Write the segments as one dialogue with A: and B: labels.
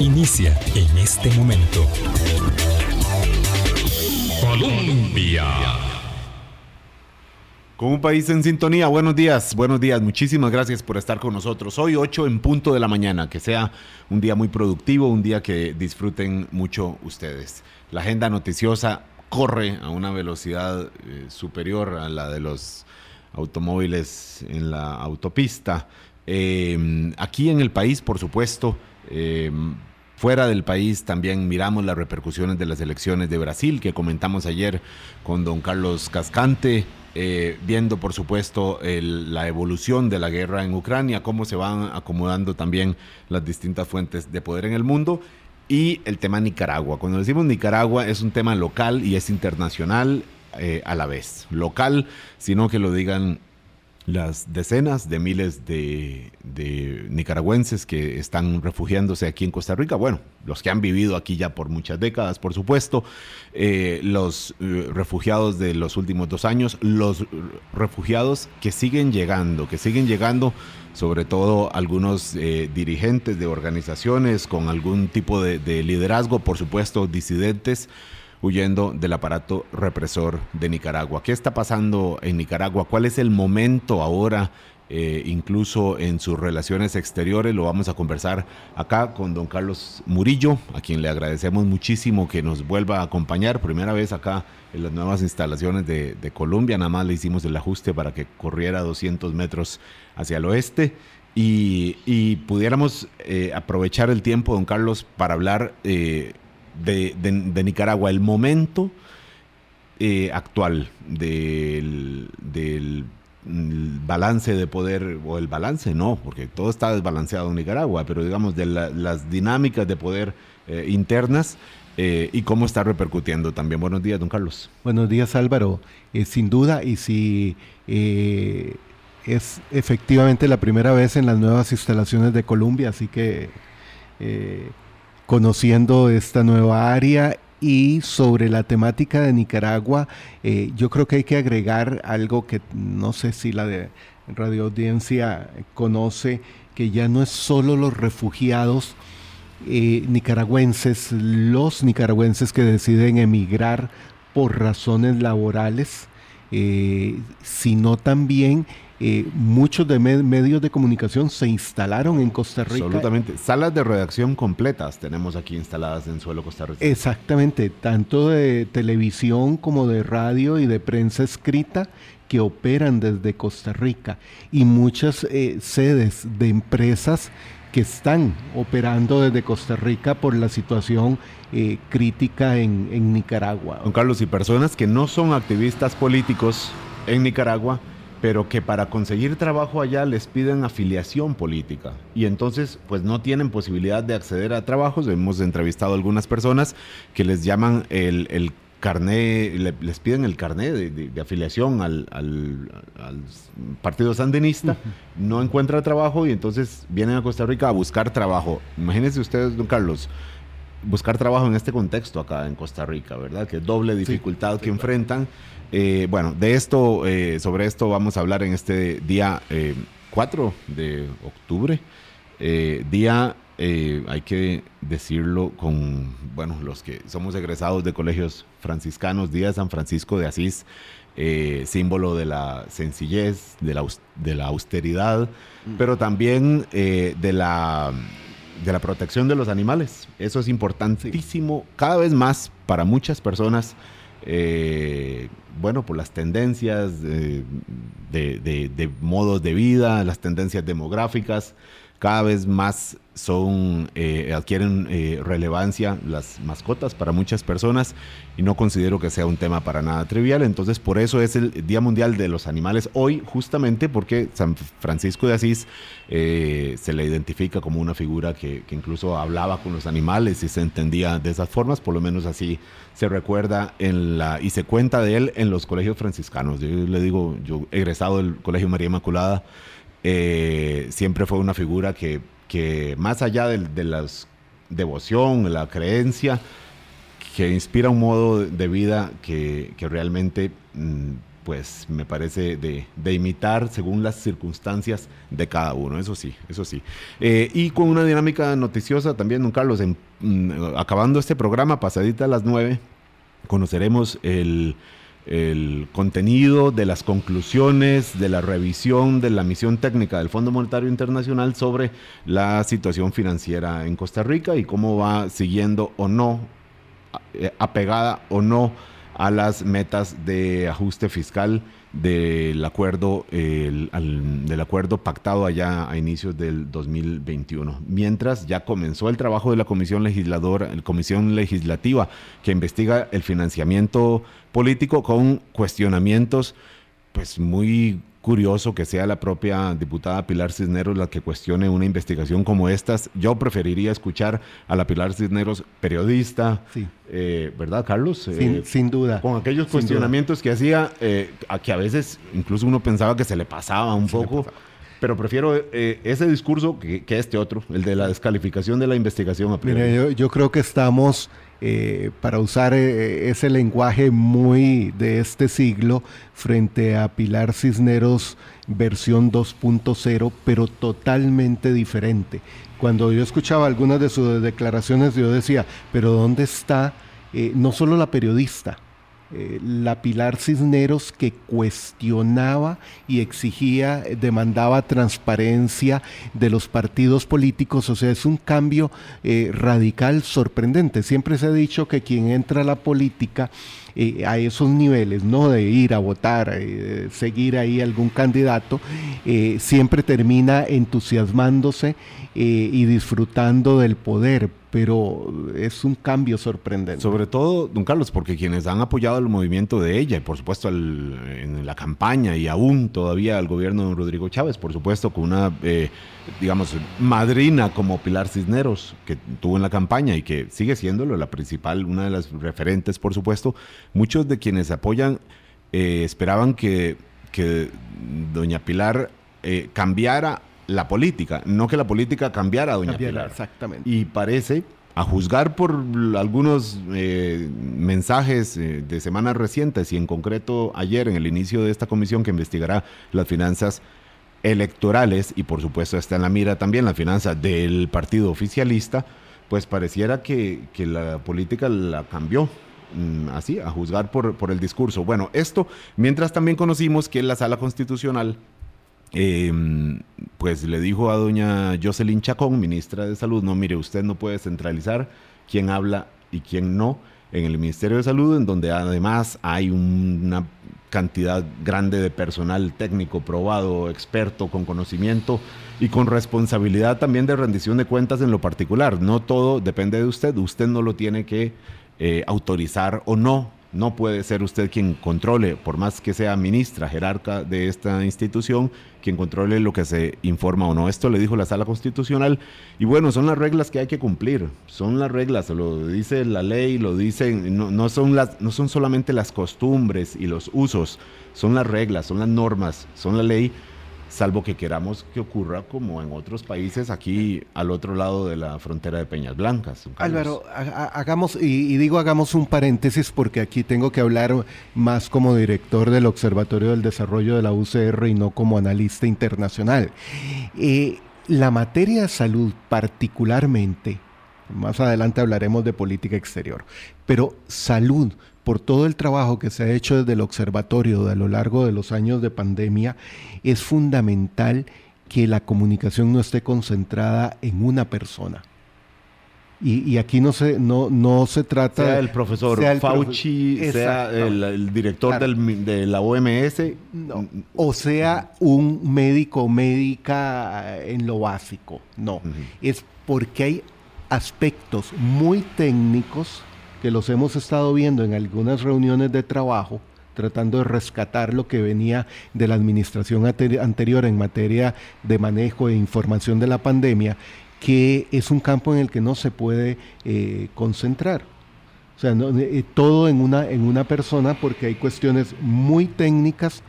A: inicia en este momento. Colombia.
B: Con un país en sintonía, buenos días, buenos días, muchísimas gracias por estar con nosotros. Hoy 8 en punto de la mañana, que sea un día muy productivo, un día que disfruten mucho ustedes. La agenda noticiosa corre a una velocidad eh, superior a la de los automóviles en la autopista. Eh, aquí en el país, por supuesto, eh, Fuera del país también miramos las repercusiones de las elecciones de Brasil que comentamos ayer con don Carlos Cascante, eh, viendo por supuesto la evolución de la guerra en Ucrania, cómo se van acomodando también las distintas fuentes de poder en el mundo y el tema Nicaragua. Cuando decimos Nicaragua es un tema local y es internacional eh, a la vez. Local, sino que lo digan las decenas de miles de, nicaragüenses que están refugiándose aquí en Costa Rica, bueno, los que han vivido aquí ya por muchas décadas, por supuesto, eh, los eh, refugiados de los últimos dos años, los refugiados que siguen llegando, que siguen llegando, sobre todo algunos eh, dirigentes de organizaciones con algún tipo de liderazgo, por supuesto, disidentes huyendo del aparato represor de Nicaragua. ¿Qué está pasando en Nicaragua? ¿Cuál es el momento ahora? Eh, incluso en sus relaciones exteriores. Lo vamos a conversar acá con don Carlos Murillo, a quien le agradecemos muchísimo que nos vuelva a acompañar. Primera vez acá en las nuevas instalaciones de, Colombia. Nada más le hicimos el ajuste para que corriera 200 metros hacia el oeste. Y, pudiéramos eh, aprovechar el tiempo, don Carlos, para hablar eh, de, Nicaragua, el momento eh, actual del, balance de poder, o el balance no, porque todo está desbalanceado en Nicaragua, pero digamos de las dinámicas de poder eh, internas eh, y cómo está repercutiendo también. Buenos días, don Carlos.
C: Buenos días, Álvaro. sin duda, y si es efectivamente la primera vez en las nuevas instalaciones de Colombia, así que conociendo esta nueva área y sobre la temática de Nicaragua, eh, yo creo que hay que agregar algo que no sé si la de radio audiencia conoce, que ya no es solo los refugiados eh, nicaragüenses, los nicaragüenses que deciden emigrar por razones laborales, eh, sino también eh, muchos de medios de comunicación se instalaron en Costa Rica.
B: Absolutamente. Salas de redacción completas tenemos aquí instaladas en suelo costarricense.
C: Exactamente, tanto de televisión como de radio y de prensa escrita que operan desde Costa Rica y muchas eh, sedes de empresas que están operando desde Costa Rica por la situación eh, crítica en, en Nicaragua.
B: Don Carlos, y personas que no son activistas políticos en Nicaragua, pero que para conseguir trabajo allá les piden afiliación política y entonces pues no tienen posibilidad de acceder a trabajos. Hemos entrevistado a algunas personas que les llaman el, el carné, les piden el carné de, afiliación al, partido sandinista, no encuentra trabajo y entonces vienen a Costa Rica a buscar trabajo. Imagínense ustedes, don Carlos, buscar trabajo en este contexto acá en Costa Rica, ¿verdad? Que doble dificultad que enfrentan. Eh, bueno, de esto, eh, sobre esto vamos a hablar en este día 4 eh, de octubre. día, hay que decirlo con, bueno, los que somos egresados de colegios franciscanos, Día de San Francisco de Asís, símbolo de la sencillez, de la, de la austeridad, mm. pero también de la de la protección de los animales. Eso es importantísimo cada vez más para muchas personas. Eh, bueno, por las tendencias de, de, modos de vida, las tendencias demográficas, cada vez más son, eh, adquieren eh, relevancia las mascotas para muchas personas y no considero que sea un tema para nada trivial. Entonces, por eso es el Día Mundial de los Animales hoy, justamente porque San Francisco de Asís eh, se le identifica como una figura que, incluso hablaba con los animales y se entendía de esas formas, por lo menos así se recuerda en la, y se cuenta de él en los colegios franciscanos. Yo le digo, yo egresado del Colegio María Inmaculada, siempre fue una figura que que más allá de, la devoción, la creencia, que inspira un modo de vida que, realmente mm, pues me parece de, imitar según las circunstancias de cada uno, eso sí, eso sí. Eh, y con una dinámica noticiosa también, don Carlos, mm, acabando este programa, pasadita a las nueve, conoceremos el el contenido de las conclusiones de la revisión de la misión técnica del Fondo Monetario Internacional sobre la situación financiera en Costa Rica y cómo va siguiendo o no, eh, apegada o no a las metas de ajuste fiscal del acuerdo, del acuerdo pactado allá a inicios del 2021. Mientras ya comenzó el trabajo de la Comisión Legisladora, la Comisión Legislativa que investiga el financiamiento político con cuestionamientos pues muy curioso que sea la propia diputada Pilar Cisneros la que cuestione una investigación como estas. Yo preferiría escuchar a la Pilar Cisneros, periodista, eh, ¿verdad, Carlos?
C: Eh, sin, duda.
B: Con aquellos cuestionamientos que hacía, eh, a que a veces incluso uno pensaba que se le pasaba un poco. Pero prefiero ese discurso que, este otro, el de la descalificación de la investigación.
C: Mira, yo creo que estamos eh, para usar eh, ese lenguaje muy de este siglo frente a Pilar Cisneros versión 2.0, pero totalmente diferente. Cuando yo escuchaba algunas de sus declaraciones, yo decía, pero ¿dónde está eh, no solo la periodista, eh, la Pilar Cisneros que cuestionaba y exigía, demandaba transparencia de los partidos políticos, o sea, es un cambio eh, radical sorprendente. Siempre se ha dicho que quien entra a la política eh, a esos niveles, ¿no? De ir a votar, seguir ahí algún candidato, siempre termina entusiasmándose y disfrutando del poder pero es un cambio sorprendente.
B: Sobre todo, don Carlos, porque quienes han apoyado el movimiento de ella, y por supuesto en la campaña y aún todavía al gobierno de Rodrigo Chávez, por supuesto con una, eh, digamos, madrina como Pilar Cisneros, que tuvo en la campaña y que sigue siéndolo la principal, una de las referentes, por supuesto, muchos de quienes apoyan eh, esperaban que, que doña Pilar eh, cambiara la política, no que la política cambiara, doña Pilar.
C: Exactamente.
B: Y parece, a juzgar por algunos eh, mensajes eh, de semanas recientes y en concreto ayer en el inicio de esta comisión que investigará las finanzas electorales y por supuesto está en la mira también la finanza del partido oficialista, pues pareciera que, la política la cambió mm, así, a juzgar por, por el discurso. Bueno, esto mientras también conocimos que la sala constitucional Em, pues le dijo a doña Jocelyn Chacón, ministra de Salud, no, mire, usted no puede centralizar quién habla y quién no en el Ministerio de Salud, en donde además hay una cantidad grande de personal técnico probado, experto, con conocimiento y con responsabilidad también de rendición de cuentas en lo particular. No todo depende de usted, usted no lo tiene que eh, autorizar o no no puede ser usted quien controle, por más que sea ministra, jerarca de esta institución, quien controle lo que se informa o no. Esto le dijo la sala constitucional. Y bueno, son las reglas que hay que cumplir. Son las reglas, lo dice la ley, lo dicen, no, son, las, no son solamente las costumbres y los usos, son las reglas, son las normas, son la ley salvo que queramos que ocurra como en otros países aquí al otro lado de la frontera de Peñas Blancas.
C: Álvaro, hagamos, y, digo hagamos un paréntesis porque aquí tengo que hablar más como director del Observatorio del Desarrollo de la UCR y no como analista internacional. Eh, la materia de salud particularmente, más adelante hablaremos de política exterior, pero salud por todo el trabajo que se ha hecho desde el observatorio a lo largo de los años de pandemia, es fundamental que la comunicación no esté concentrada en una persona. Y, aquí no se, no, no se trata...
B: Sea el profesor Fauci, sea el, director de la OMS.
C: O sea un médico o médica en lo básico. No. Es porque hay aspectos muy técnicos que los hemos estado viendo en algunas reuniones de trabajo, tratando de rescatar lo que venía de la administración anterior en materia de manejo e información de la pandemia, que es un campo en el que no se puede eh, concentrar. O sea, eh, todo en una, en una persona porque hay cuestiones muy técnicas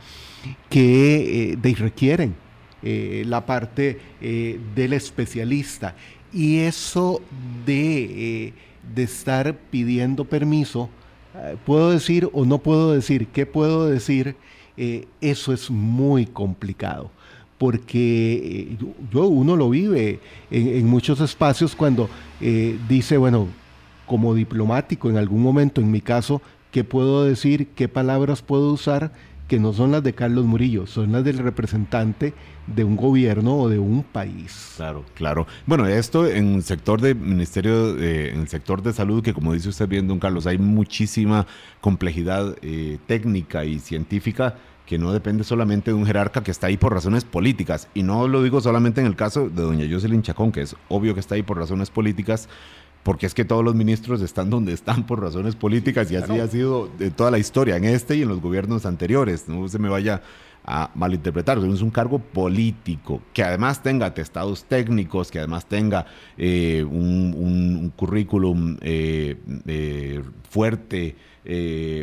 C: que eh, requieren la parte del especialista. Y eso de de estar pidiendo permiso, eh, puedo decir o no puedo decir, ¿qué puedo decir? eh, eso es muy complicado porque eh, yo, uno lo vive en, muchos espacios cuando dice, bueno, como diplomático en algún momento, en mi caso, ¿qué puedo decir? ¿Qué palabras puedo usar? Que no son las de Carlos Murillo, son las del representante de un gobierno o de un país.
B: Claro, claro. Bueno, esto en el sector de ministerio, en el sector de salud, que como dice usted bien, don Carlos, hay muchísima complejidad eh, técnica y científica que no depende solamente de un jerarca que está ahí por razones políticas. Y no lo digo solamente en el caso de doña Jocelyn Chacón, que es obvio que está ahí por razones políticas, porque es que todos los ministros están donde están por razones políticas y así ha sido de toda la historia, en este y en los gobiernos anteriores. No se me vaya a malinterpretar, es un cargo político, que además tenga atestados técnicos, que además tenga eh, un, currículum eh, eh, fuerte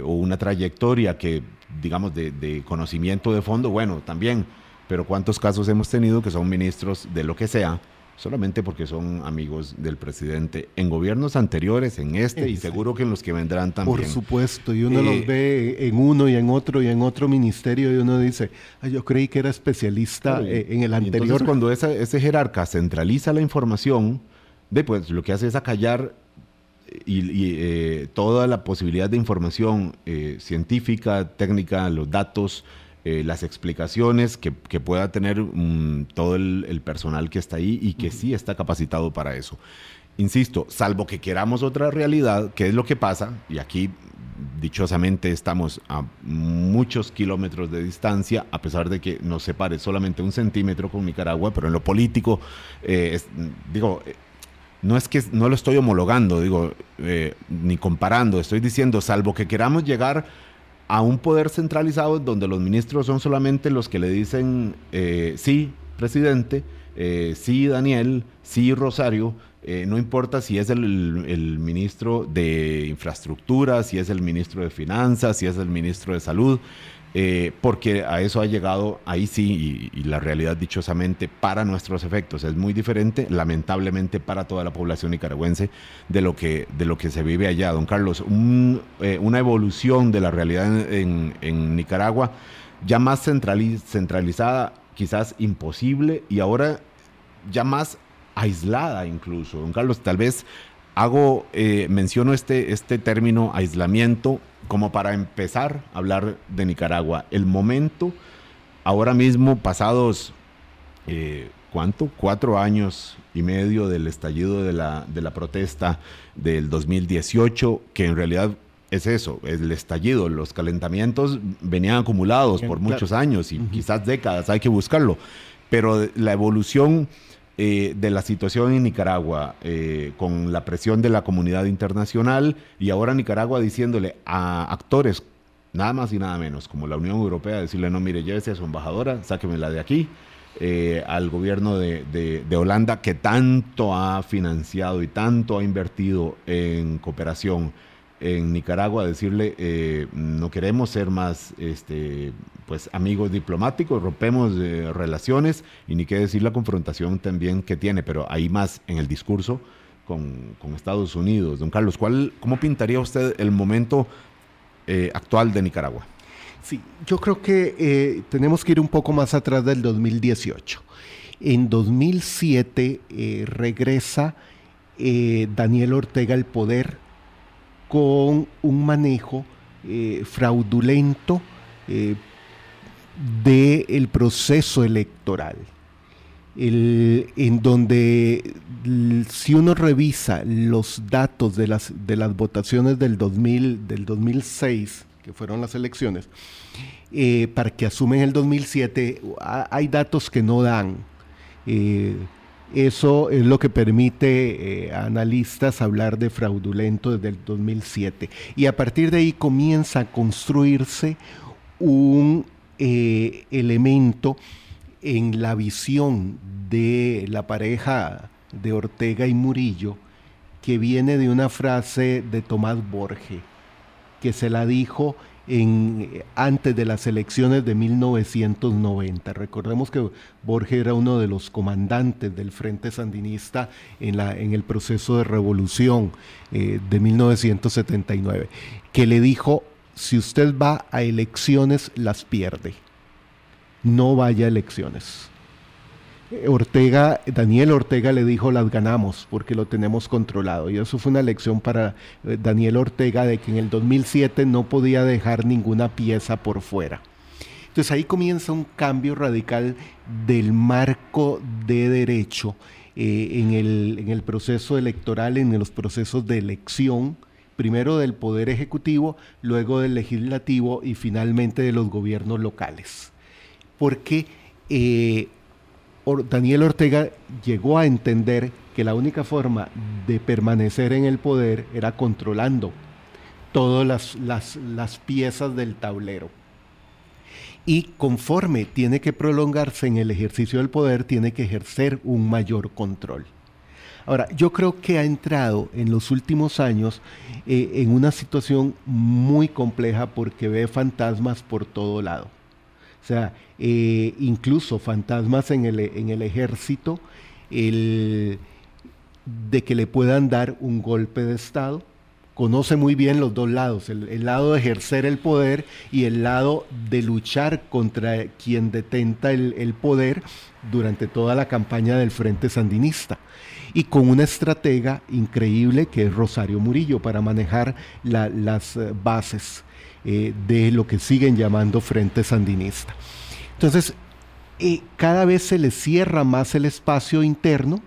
B: o una trayectoria que, digamos, de, de conocimiento de fondo, bueno, también, pero ¿cuántos casos hemos tenido que son ministros de lo que sea? Solamente porque son amigos del presidente en gobiernos anteriores, en este y seguro que en los que vendrán también.
C: Por supuesto, y uno los eh, ve en uno y en otro y en otro ministerio y uno dice, yo creí que era especialista eh, en el anterior.
B: entonces cuando ese jerarca centraliza la información, después lo que hace es acallar y, eh, toda la posibilidad de información científica, técnica, los datos, eh, las explicaciones que, pueda tener mm, todo el, personal que está ahí y que sí está capacitado para eso. Insisto, salvo que queramos otra realidad, ¿qué es lo que pasa? Y aquí dichosamente estamos a muchos kilómetros de distancia, a pesar de que nos separe solamente un centímetro con Nicaragua, pero en lo político, eh, digo, eh, no es que no lo estoy homologando, digo, ni comparando, estoy diciendo, salvo que queramos llegar a un poder centralizado donde los ministros son solamente los que le dicen eh, sí, presidente, eh, sí, Daniel, sí, Rosario, eh, no importa si es el, ministro de infraestructura, si es el ministro de finanzas, si es el ministro de salud, eh, porque a eso ha llegado ahí sí, y, la realidad dichosamente para nuestros efectos es muy diferente, lamentablemente para toda la población nicaragüense, de lo que, de lo que se vive allá. Don Carlos, eh, una evolución de la realidad en, Nicaragua ya más centralizada, quizás imposible, y ahora ya más aislada incluso. Don Carlos, tal vez hago, eh, menciono este, este término aislamiento como para empezar a hablar de Nicaragua. El momento, ahora mismo, pasados, eh, ¿cuánto? Cuatro años y medio del estallido de la, de la protesta del 2018, que en realidad es eso, el estallido, los calentamientos venían acumulados por muchos años y quizás décadas, hay que buscarlo, pero la evolución eh, de la situación en Nicaragua, eh, con la presión de la comunidad internacional y ahora Nicaragua diciéndole a actores, nada más y nada menos, como la Unión Europea, decirle, no, mire, llévese a su embajadora, sáquemela de aquí, eh, al gobierno de, de, Holanda que tanto ha financiado y tanto ha invertido en cooperación en Nicaragua decirle eh, no queremos ser más este pues amigos diplomáticos rompemos eh, relaciones y ni qué decir la confrontación también que tiene pero hay más en el discurso con, Estados Unidos. Don Carlos ¿cuál, cómo pintaría usted el momento eh, actual de Nicaragua
C: sí yo creo que tenemos que ir un poco más atrás del 2018 en 2007 regresa Daniel Ortega al poder con un manejo eh, fraudulento eh, del proceso electoral, en donde si uno revisa los datos de las, de las votaciones del, 2000, del 2006, que fueron las elecciones, eh, para que asumen el 2007, hay datos que no dan. Eso es lo que permite a eh, analistas hablar de fraudulento desde el 2007. Y a partir de ahí comienza a construirse un eh, elemento en la visión de la pareja de Ortega y Murillo que viene de una frase de Tomás Borges, que se la dijo en, antes de las elecciones de 1990. Recordemos que Borges era uno de los comandantes del Frente Sandinista en el proceso de revolución eh, de 1979, que le dijo, si usted va a elecciones, las pierde. No vaya a elecciones. Ortega, Daniel Ortega le dijo las ganamos porque lo tenemos controlado. Y eso fue una lección para eh, Daniel Ortega de que en el 2007 no podía dejar ninguna pieza por fuera. Entonces ahí comienza un cambio radical del marco de derecho eh, en, el, en el proceso electoral, en los procesos de elección, primero del Poder Ejecutivo, luego del Legislativo y finalmente de los gobiernos locales. Porque eh, Daniel Ortega llegó a entender que la única forma de permanecer en el poder era controlando todas las, piezas del tablero. Y conforme tiene que prolongarse en el ejercicio del poder, tiene que ejercer un mayor control. Ahora, yo creo que ha entrado en los últimos años eh, en una situación muy compleja porque ve fantasmas por todo lado. O sea, eh, incluso fantasmas en el, en el ejército, el, de que le puedan dar un golpe de Estado. Conoce muy bien los dos lados, el, lado de ejercer el poder y el lado de luchar contra quien detenta el, poder durante toda la campaña del Frente Sandinista y con una estratega increíble que es Rosario Murillo para manejar las eh, bases eh, de lo que siguen llamando Frente Sandinista. Entonces, eh, cada vez se le cierra más el espacio interno,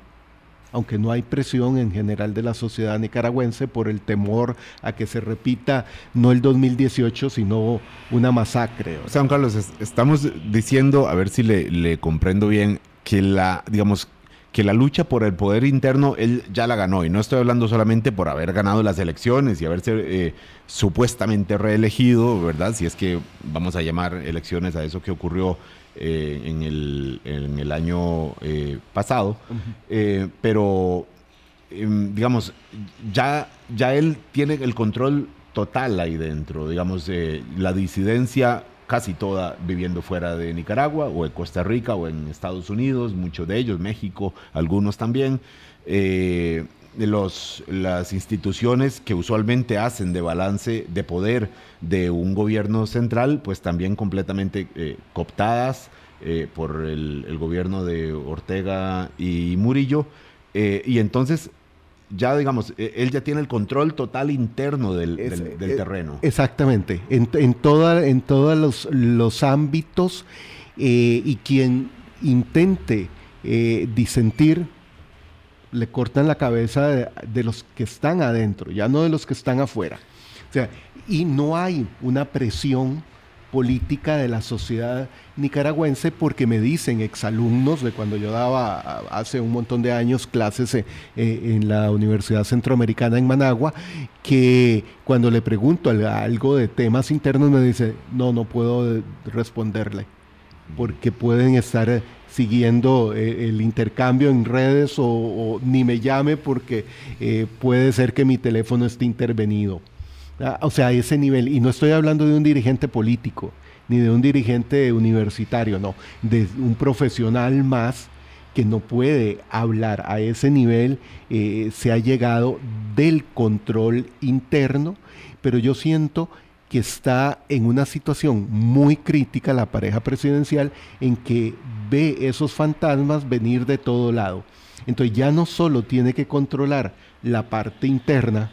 C: aunque no hay presión en general de la sociedad nicaragüense por el temor a que se repita no el 2018, sino una masacre.
B: O sea, Carlos, estamos diciendo, a ver si le comprendo bien, que la, digamos, que la lucha por el poder interno él ya la ganó. Y no estoy hablando solamente por haber ganado las elecciones y haberse eh, supuestamente reelegido, ¿verdad? Si es que vamos a llamar elecciones a eso que ocurrió eh, en, el, en, el, año eh, pasado. pero, em, digamos, ya, ya él tiene el control total ahí dentro. Digamos, la disidencia casi toda viviendo fuera de Nicaragua o en Costa Rica o en Estados Unidos, muchos de ellos, México, algunos también. Eh, los, las instituciones que usualmente hacen de balance de poder de un gobierno central, pues también completamente eh, cooptadas eh, por el, el, gobierno de Ortega y Murillo. y entonces ya digamos, e, él ya tiene el control total interno del, eh, terreno.
C: Exactamente, en, en, toda, en todos los, los ámbitos eh, y quien intente eh, disentir, le cortan la cabeza de, de, los que están adentro, ya no de los que están afuera. O sea, y no hay una presión política de la sociedad nicaragüense porque me dicen exalumnos de cuando yo daba hace un montón de años clases eh, eh, en la Universidad Centroamericana en Managua, que cuando le pregunto algo de temas internos me dice, no, no puedo responderle, porque pueden estar eh, siguiendo el intercambio en redes o, ni me llame porque puede ser que mi teléfono esté intervenido. Ah, o sea, a ese nivel. Y no estoy hablando de un dirigente político, ni de un dirigente universitario, no, de un profesional más que no puede hablar a ese nivel, eh, se ha llegado del control interno, pero yo siento que está en una situación muy crítica la pareja presidencial en que ve esos fantasmas venir de todo lado. Entonces ya no solo tiene que controlar la parte interna,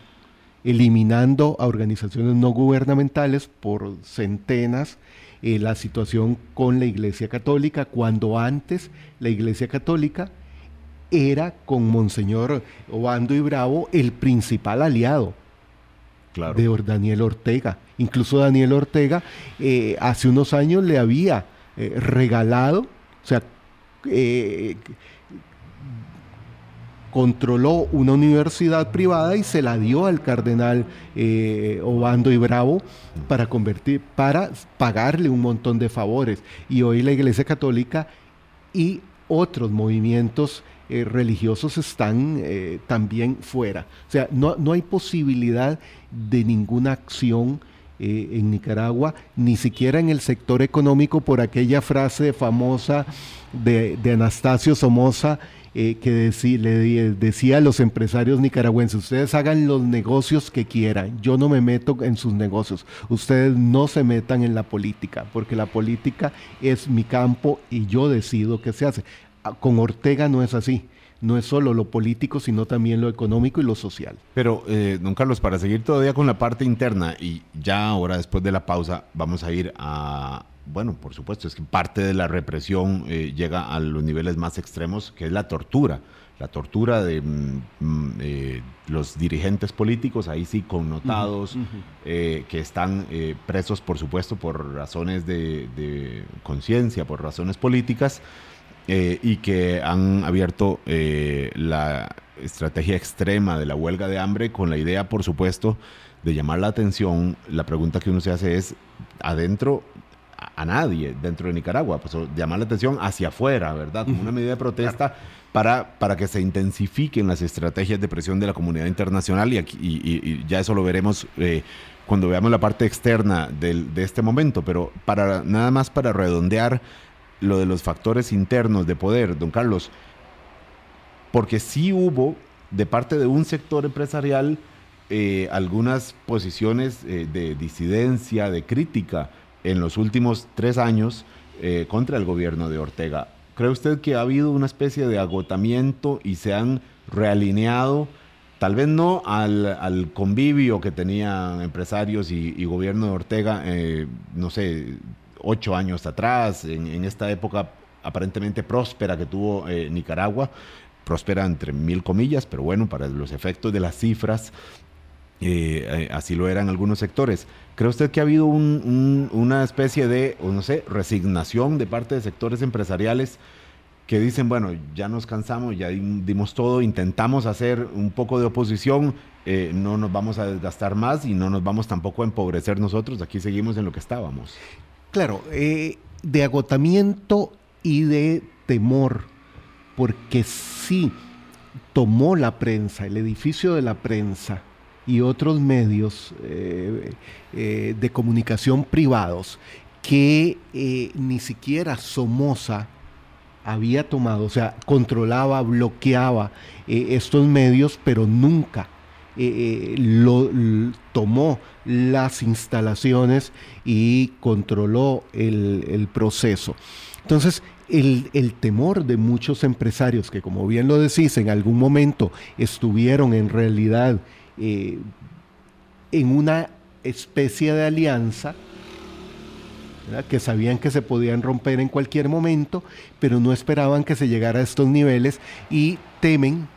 C: eliminando a organizaciones no gubernamentales por centenas, eh, la situación con la Iglesia Católica, cuando antes la Iglesia Católica era con Monseñor Obando y Bravo el principal aliado de Daniel Ortega. Incluso Daniel Ortega eh, hace unos años le había eh, regalado, o sea, controló una universidad privada y se la dio al cardenal eh, Obando y Bravo para convertir, para pagarle un montón de favores. Y hoy la Iglesia Católica y otros movimientos eh, religiosos están eh, también fuera. O sea, no, no, hay posibilidad de ninguna acción en Nicaragua, ni siquiera en el sector económico por aquella frase famosa de, de Anastasio Somoza eh, que le decía a los empresarios nicaragüenses, ustedes hagan los negocios que quieran, yo no me meto en sus negocios, ustedes no se metan en la política, porque la política es mi campo y yo decido qué se hace. Ah, con Ortega no es así no es solo lo político, sino también lo económico y lo social.
B: Pero, eh, don Carlos, para seguir todavía con la parte interna, y ya ahora después de la pausa vamos a ir a, bueno, por supuesto, es que parte de la represión eh, llega a los niveles más extremos, que es la tortura. La tortura de mm, mm, eh, los dirigentes políticos, ahí sí connotados, eh, que están presos, por supuesto, por razones de, conciencia, por razones políticas, y que han abierto la estrategia extrema de la huelga de hambre con la idea, por supuesto, de llamar la atención. La pregunta que uno se hace es, adentro a nadie dentro de Nicaragua, pues llamar la atención hacia afuera, ¿verdad? Como una medida de protesta para, para que se intensifiquen las estrategias de presión de la comunidad internacional. Y, aquí, y, ya eso lo veremos eh, cuando veamos la parte externa del, de este momento, pero para nada más para redondear lo de los factores internos de poder, don Carlos, porque sí hubo de parte de un sector empresarial eh, algunas posiciones eh, de disidencia, de crítica en los últimos tres años eh, contra el gobierno de Ortega. ¿Cree usted que ha habido una especie de agotamiento y se han realineado, tal vez no al, convivio que tenían empresarios y, gobierno de Ortega, no sé, ocho años atrás, en, esta época aparentemente próspera que tuvo eh, Nicaragua? próspera entre mil comillas, pero bueno, para los efectos de las cifras, así lo eran algunos sectores. ¿Cree usted que ha habido una especie de, no sé, resignación de parte de sectores empresariales que dicen, bueno, ya nos cansamos, ya dimos todo, intentamos hacer un poco de oposición, eh, no nos vamos a desgastar más y no nos vamos tampoco a empobrecer nosotros, aquí seguimos en lo que estábamos?
C: Claro, eh, de agotamiento y de temor, porque sí tomó la prensa, el edificio de la prensa, y otros medios eh, eh, de comunicación privados que ni siquiera Somoza había tomado, o sea, controlaba, bloqueaba estos medios, pero nunca lo, tomó las instalaciones y controló el, proceso. Entonces, el, el, temor de muchos empresarios que, como bien lo decís, en algún momento estuvieron en realidad eh, en una especie de alianza, que sabían que se podían romper en cualquier momento, pero no esperaban que se llegara a estos niveles y temen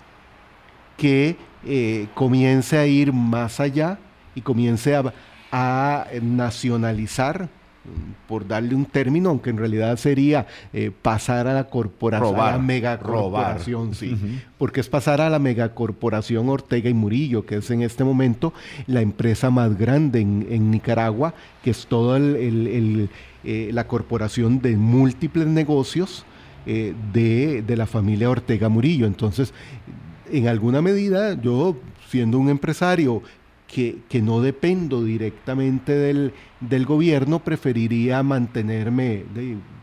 C: que eh, comience a ir más allá y comience a nacionalizar por darle un término, aunque en realidad sería eh, pasar a la corporación, a la megacorporación, sí, porque es pasar a la megacorporación Ortega y Murillo, que es en este momento la empresa más grande en, Nicaragua, que es toda el, eh, la corporación de múltiples negocios eh, de, de la familia Ortega Murillo. Entonces, en alguna medida, yo siendo un empresario que, no dependo directamente del, gobierno, preferiría mantenerme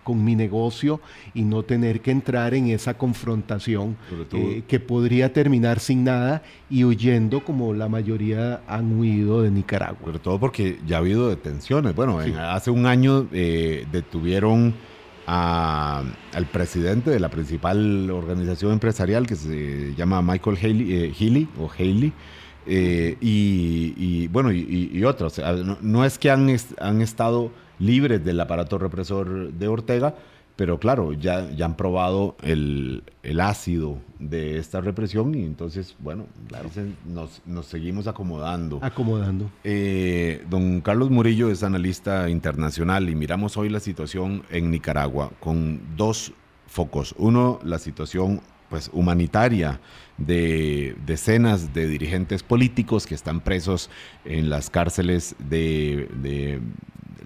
C: con mi negocio y no tener que entrar en esa confrontación eh, que podría terminar sin nada y huyendo como la mayoría han huido de Nicaragua.
B: Sobre todo porque ya ha habido detenciones. Bueno, hace un año eh, detuvieron al presidente de la principal organización empresarial que se llama Michael Haley, eh, Healy o Haley eh, y, bueno, y, otros. No, es que han, han estado libres del aparato represor de Ortega, pero claro, ya, ya han probado el, ácido de esta represión y entonces, bueno, nos, seguimos acomodando.
C: Acomodando.
B: Eh, don Carlos Murillo es analista internacional y miramos hoy la situación en Nicaragua con dos focos. Uno, la situación pues humanitaria de decenas de dirigentes políticos que están presos en las cárceles de,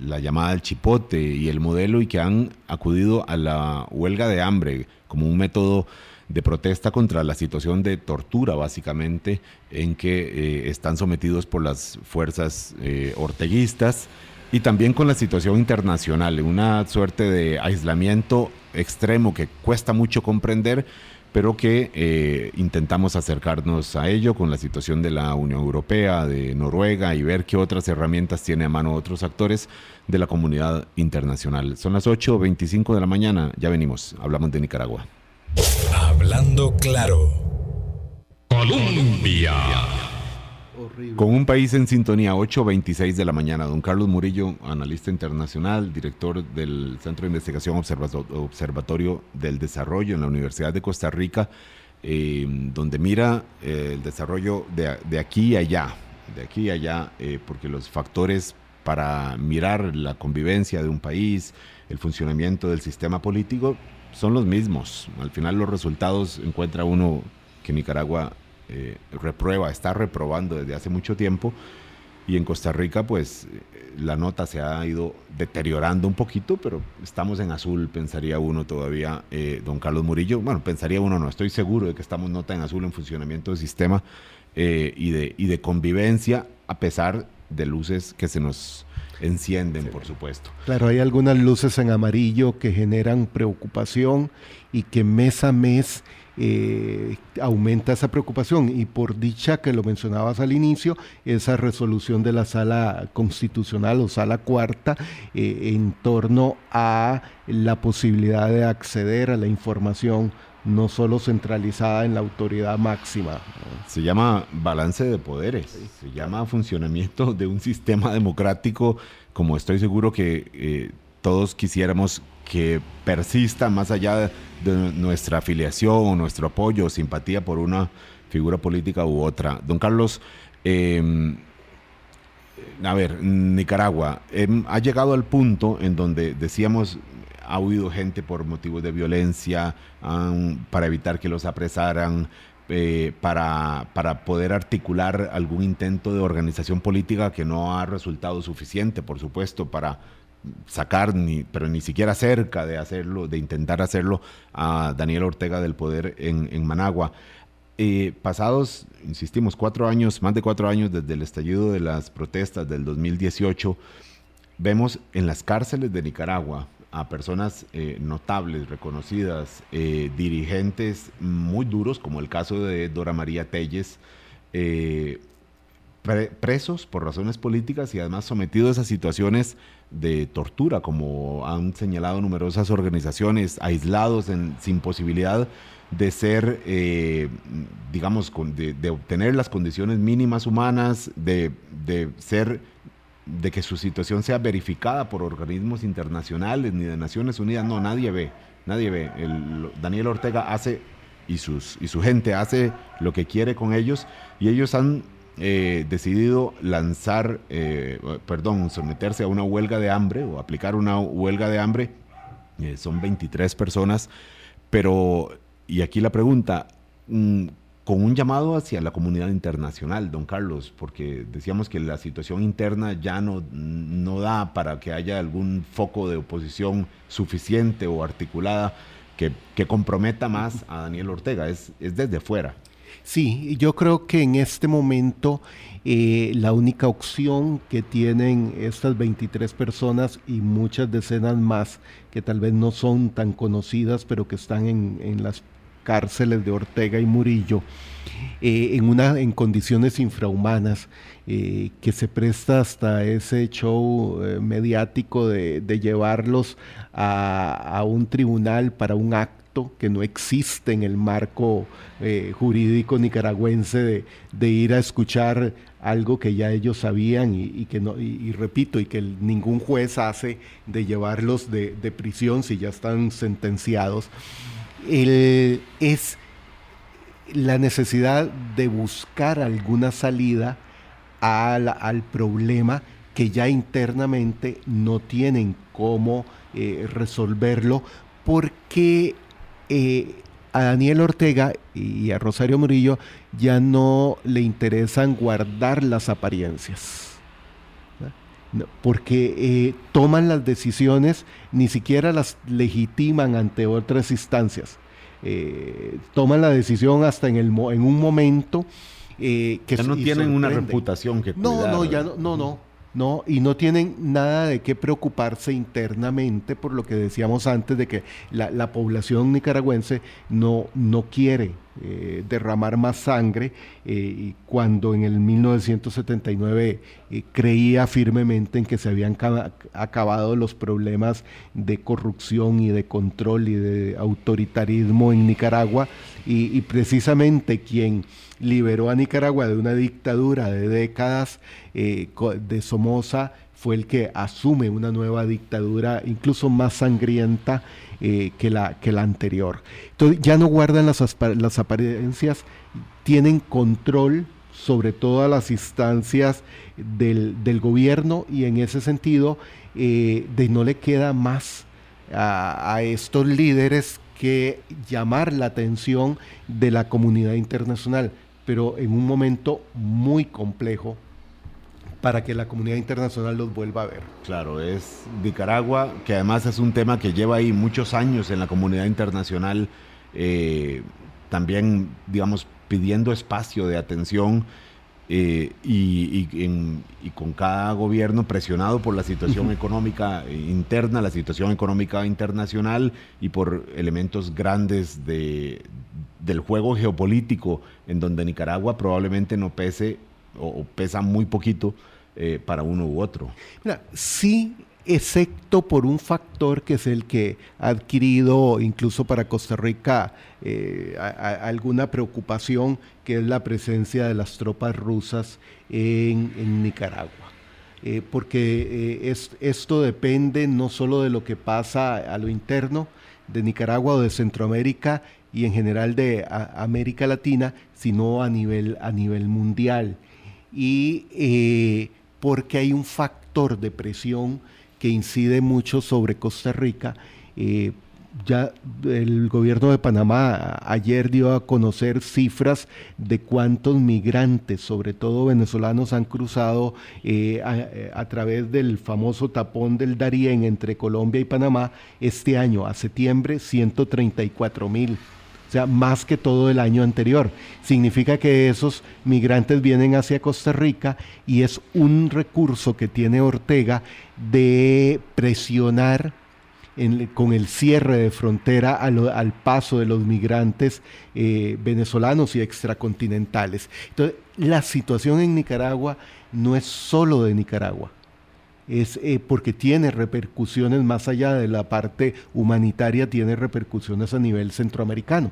B: la llamada El Chipote y el modelo y que han acudido a la huelga de hambre como un método de protesta contra la situación de tortura básicamente en que eh, están sometidos por las fuerzas eh, orteguistas y también con la situación internacional, una suerte de aislamiento extremo que cuesta mucho comprender pero que eh, intentamos acercarnos a ello con la situación de la Unión Europea, de Noruega y ver qué otras herramientas tiene a mano otros actores de la comunidad internacional. Son las 8.25 de la mañana, ya venimos, hablamos de Nicaragua.
A: Hablando claro. Colombia.
B: Con un país en sintonía, 8.26 de la mañana. Don Carlos Murillo, analista internacional, director del Centro de Investigación Observatorio del Desarrollo en la Universidad de Costa Rica, eh, donde mira eh, el desarrollo de, aquí y allá, de aquí y allá, eh, porque los factores para mirar la convivencia de un país, el funcionamiento del sistema político, son los mismos. Al final los resultados encuentra uno que Nicaragua eh, reprueba, está reprobando desde hace mucho tiempo. Y en Costa Rica, pues eh, la nota se ha ido deteriorando un poquito, pero estamos en azul, pensaría uno todavía, eh, don Carlos Murillo. Bueno, pensaría uno, no estoy seguro de que estamos nota en azul en funcionamiento del sistema y, de, y de convivencia, a pesar de luces que se nos encienden, por supuesto.
C: Claro, hay algunas luces en amarillo que generan preocupación y que mes a mes eh, aumenta esa preocupación y por dicha que lo mencionabas al inicio, esa resolución de la sala constitucional o sala cuarta eh, en torno a la posibilidad de acceder a la información no solo centralizada en la autoridad máxima.
B: Se llama balance de poderes, se llama funcionamiento de un sistema democrático como estoy seguro que eh, todos quisiéramos que persista más allá de, nuestra afiliación nuestro apoyo simpatía por una figura política u otra. Don Carlos, em, a ver, Nicaragua em, ha llegado al punto en donde decíamos ha huido gente por motivos de violencia, para evitar que los apresaran, eh, para, para, poder articular algún intento de organización política que no ha resultado suficiente, por supuesto, para sacar, ni, pero ni siquiera cerca de hacerlo, de intentar hacerlo a Daniel Ortega del poder en, Managua. Eh, pasados, insistimos, cuatro años, más de cuatro años desde el estallido de las protestas del 2018, vemos en las cárceles de Nicaragua a personas eh, notables, reconocidas, eh, dirigentes muy duros, como el caso de Dora María Telles, presos por razones políticas y además sometidos a situaciones de tortura, como han señalado numerosas organizaciones, aislados sin posibilidad de ser, eh, digamos, de, obtener las condiciones mínimas humanas, de, ser, de que su situación sea verificada por organismos internacionales ni de Naciones Unidas. No, nadie ve, nadie ve. Daniel Ortega hace y, sus, y su gente hace lo que quiere con ellos y ellos han eh, decidido lanzar, eh, perdón, someterse a una huelga de hambre o aplicar una huelga de hambre. Eh, son 23 personas, pero, y aquí la pregunta, mm, con un llamado hacia la comunidad internacional, don Carlos, porque decíamos que la situación interna ya no, no da para que haya algún foco de oposición suficiente o articulada que, que comprometa más a Daniel Ortega, es, es desde fuera.
C: Sí, yo creo que en este momento eh, la única opción que tienen estas 23 personas y muchas decenas más que tal vez no son tan conocidas, pero que están en, las cárceles de Ortega y Murillo, eh, en, una, en condiciones infrahumanas, eh, que se presta hasta ese show mediático de, llevarlos a, a, un tribunal para un acto que no existe en el marco eh, jurídico nicaragüense de, ir a escuchar algo que ya ellos sabían y, que no, y, repito, y que ningún juez hace de llevarlos de, prisión si ya están sentenciados, es la necesidad de buscar alguna salida al problema que ya internamente no tienen cómo eh, resolverlo porque eh, a Daniel Ortega y a Rosario Murillo ya no le interesan guardar las apariencias. porque eh, toman las decisiones, ni siquiera las legitiman ante otras instancias. Eh, toman la decisión hasta en, el, en un momento
B: que ya no tienen una reputación que
C: No, no, ya no, no, no. ¿No? Y no tienen nada de qué preocuparse internamente por lo que decíamos antes de que la, población nicaragüense no, no quiere eh, derramar más sangre eh, y cuando en el 1979 eh, creía firmemente en que se habían acabado los problemas de corrupción y de control y de autoritarismo en Nicaragua y, y precisamente quien liberó a Nicaragua de una dictadura de décadas de Somoza, fue el que asume una nueva dictadura incluso más sangrienta eh, que, la, que la anterior. Entonces ya no guardan las, apariencias, tienen control sobre todas las instancias del, gobierno y en ese sentido eh, de no le queda más a estos líderes que llamar la atención de la comunidad internacional pero en un momento muy complejo para que la comunidad internacional los vuelva a ver.
B: Claro, es Nicaragua, que además es un tema que lleva ahí muchos años en la comunidad internacional, eh, también, digamos, pidiendo espacio de atención eh, y, con cada gobierno presionado por la situación económica interna, la situación económica internacional y por elementos grandes de, del juego geopolítico en donde Nicaragua probablemente no pese o, pesa muy poquito eh, para uno u otro.
C: Mira, sí, excepto por un factor que es el que ha adquirido incluso para Costa Rica eh, alguna preocupación, que es la presencia de las tropas rusas en, Nicaragua. Eh, porque esto depende no solo de lo que pasa a lo interno de Nicaragua o de Centroamérica, y en general de América Latina, sino a nivel, a nivel mundial. Y eh, porque hay un factor de presión que incide mucho sobre Costa Rica. Eh, ya el gobierno de Panamá ayer dio a conocer cifras de cuántos migrantes, sobre todo venezolanos, han cruzado eh, a, a, través del famoso tapón del Darién entre Colombia y Panamá este año, a septiembre, 134 mil o sea, más que todo el año anterior. Significa que esos migrantes vienen hacia Costa Rica y es un recurso que tiene Ortega de presionar con el cierre de frontera al, paso de los migrantes eh, venezolanos y extracontinentales. Entonces, la situación en Nicaragua no es solo de Nicaragua es eh, porque tiene repercusiones más allá de la parte humanitaria, tiene repercusiones a nivel centroamericano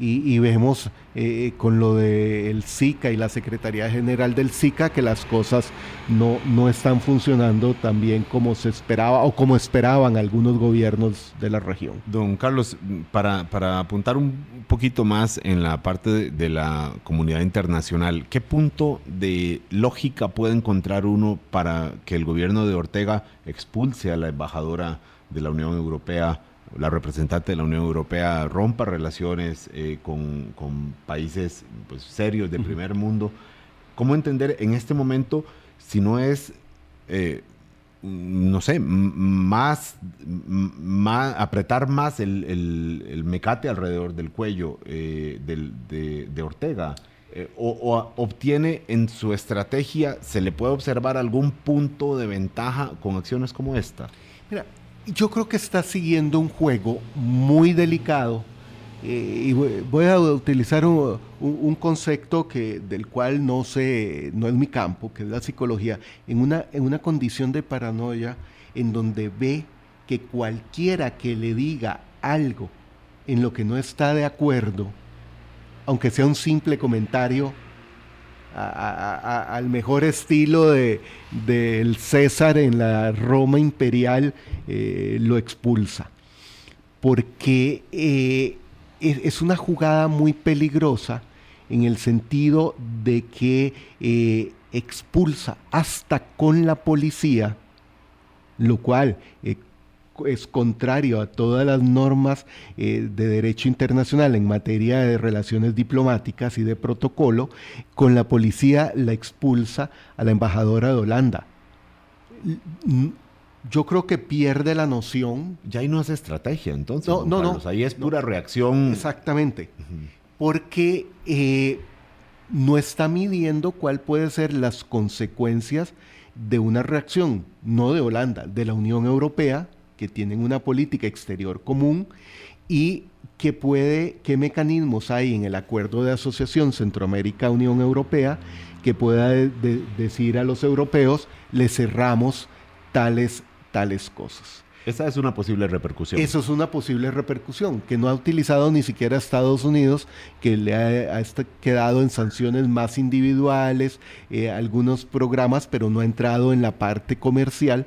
C: y, vemos eh, con lo del SICA y la Secretaría General del SICA que las cosas no, no están funcionando tan bien como se esperaba o como esperaban algunos gobiernos de la región.
B: Don Carlos, para, para apuntar un poquito más en la parte de, de la comunidad internacional, ¿qué punto de lógica puede encontrar uno para que el gobierno de Ortega expulse a la embajadora de la Unión Europea? La representante de la Unión Europea rompa relaciones eh, con, países pues, serios de primer mundo. ¿Cómo entender en este momento si no es, eh, no sé, más, más, apretar más el, mecate alrededor del cuello eh, de, Ortega? o, o, obtiene en su estrategia, se le puede observar algún punto de ventaja con acciones como esta?
C: Mira, yo creo que está siguiendo un juego muy delicado eh, y voy a utilizar un, concepto que, del cual no sé, no es mi campo, que es la psicología, en una, en una condición de paranoia en donde ve que cualquiera que le diga algo en lo que no está de acuerdo, aunque sea un simple comentario, al mejor estilo de, del César en la Roma imperial, eh, lo expulsa. Porque eh, es, una jugada muy peligrosa en el sentido de que eh, expulsa hasta con la policía, lo cual es contrario a todas las normas de derecho internacional en materia de relaciones diplomáticas y de protocolo, con la policía la expulsa a la embajadora de Holanda. Yo creo que pierde la noción.
B: Ya ahí no es estrategia, entonces.
C: No, no, no.
B: Ahí es pura reacción.
C: Exactamente. Porque eh, no está midiendo cuál pueden ser las consecuencias de una reacción, no de Holanda, de la Unión Europea, que tienen una política exterior común y que puede, qué mecanismos hay en el acuerdo de asociación Centroamérica-Unión Europea que pueda decir a los europeos, le cerramos tales, tales cosas.
B: Esa es una posible repercusión.
C: Eso es una posible repercusión, que no ha utilizado ni siquiera Estados Unidos, que le ha, quedado en sanciones más individuales, eh, algunos programas, pero no ha entrado en la parte comercial,